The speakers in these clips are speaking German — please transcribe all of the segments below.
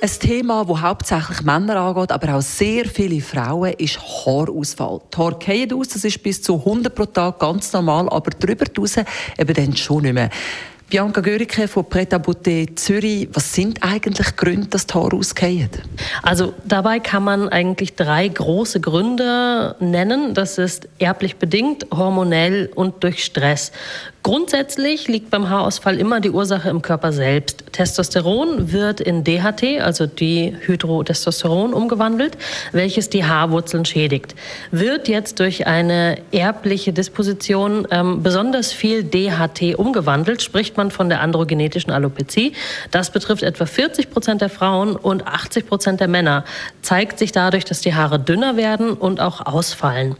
ein Thema, das hauptsächlich Männer angeht, aber auch sehr viele Frauen, ist Haarausfall. Die Haare fallen aus, das ist bis zu 100 pro Tag ganz normal, aber darüber raus eben dann schon nicht mehr. Bianca Görike von Pret à Zürich, was sind eigentlich Gründe, dass die Haare ausgehen? Also dabei kann man eigentlich drei große Gründe nennen. Das ist erblich bedingt, hormonell und durch Stress. Grundsätzlich liegt beim Haarausfall immer die Ursache im Körper selbst. Testosteron wird in DHT, also Dihydrotestosteron, umgewandelt, welches die Haarwurzeln schädigt. Wird jetzt durch eine erbliche Disposition ähm, besonders viel DHT umgewandelt, spricht man von der androgenetischen Alopezie. Das betrifft etwa 40 Prozent der Frauen und 80 Prozent der Männer. Zeigt sich dadurch, dass die Haare dünner werden und auch ausfallen.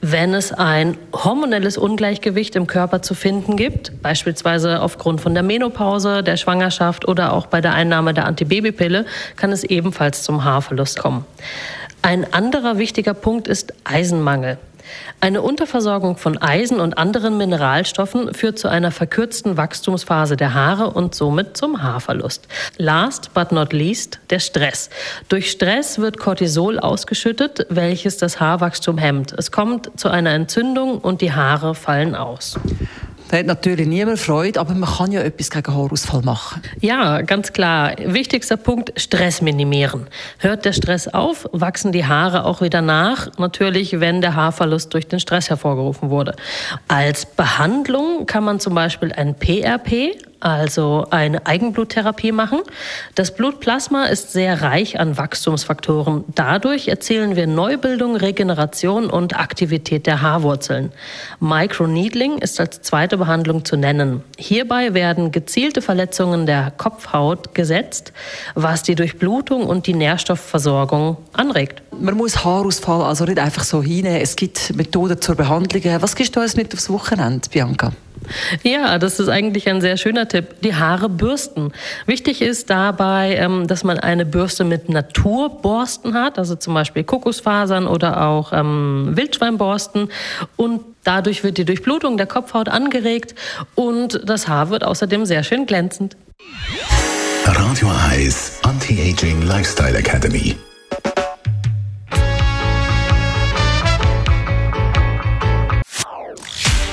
Wenn es ein hormonelles Ungleichgewicht im Körper zu finden gibt, beispielsweise aufgrund von der Menopause, der Schwangerschaft oder auch bei der Einnahme der Antibabypille, kann es ebenfalls zum Haarverlust kommen. Ein anderer wichtiger Punkt ist Eisenmangel. Eine Unterversorgung von Eisen und anderen Mineralstoffen führt zu einer verkürzten Wachstumsphase der Haare und somit zum Haarverlust. Last but not least der Stress. Durch Stress wird Cortisol ausgeschüttet, welches das Haarwachstum hemmt. Es kommt zu einer Entzündung und die Haare fallen aus. Da hat natürlich niemand Freude, aber man kann ja etwas gegen Haarausfall machen. Ja, ganz klar. Wichtigster Punkt, Stress minimieren. Hört der Stress auf, wachsen die Haare auch wieder nach. Natürlich, wenn der Haarverlust durch den Stress hervorgerufen wurde. Als Behandlung kann man zum Beispiel ein PRP, also eine Eigenbluttherapie machen. Das Blutplasma ist sehr reich an Wachstumsfaktoren. Dadurch erzielen wir Neubildung, Regeneration und Aktivität der Haarwurzeln. Microneedling ist als zweite Behandlung zu nennen. Hierbei werden gezielte Verletzungen der Kopfhaut gesetzt, was die Durchblutung und die Nährstoffversorgung anregt. Man muss Haarausfall also nicht einfach so hinnehmen. Es gibt Methoden zur Behandlung. Was gibst du uns mit aufs Wochenende, Bianca? Ja, das ist eigentlich ein sehr schöner Tipp. Die Haare bürsten. Wichtig ist dabei, ähm, dass man eine Bürste mit Naturborsten hat, also zum Beispiel Kokosfasern oder auch ähm, Wildschweinborsten. Und dadurch wird die Durchblutung der Kopfhaut angeregt und das Haar wird außerdem sehr schön glänzend. Radio Eyes Anti-Aging Lifestyle Academy.